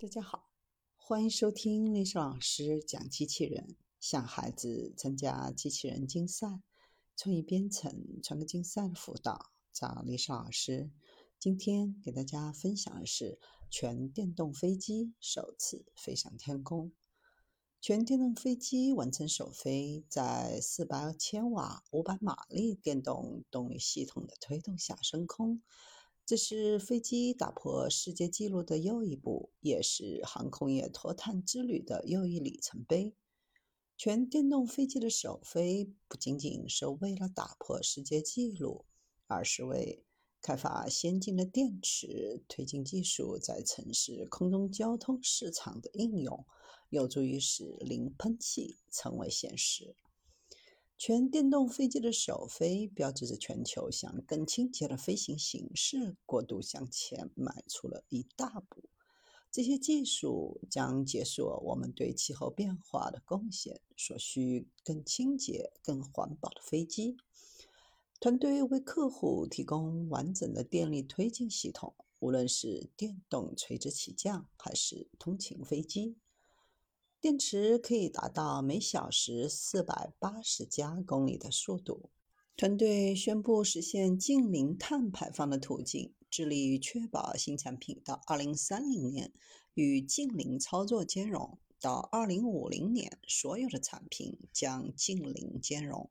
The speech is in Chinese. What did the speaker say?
大家好，欢迎收听历史老师讲机器人，向孩子参加机器人竞赛、创意编程、创客竞赛的辅导，找历史老师。今天给大家分享的是全电动飞机首次飞上天空。全电动飞机完成首飞，在四百千瓦、五百马力电动动力系统的推动下升空。这是飞机打破世界纪录的又一步，也是航空业脱碳之旅的又一里程碑。全电动飞机的首飞不仅仅是为了打破世界纪录，而是为开发先进的电池推进技术在城市空中交通市场的应用，有助于使零喷气成为现实。全电动飞机的首飞，标志着全球向更清洁的飞行形式过渡向前迈出了一大步。这些技术将解锁我们对气候变化的贡献所需更清洁、更环保的飞机。团队为客户提供完整的电力推进系统，无论是电动垂直起降还是通勤飞机。电池可以达到每小时四百八十加公里的速度。团队宣布实现近零碳排放的途径，致力于确保新产品到二零三零年与近零操作兼容，到二零五零年所有的产品将近零兼容。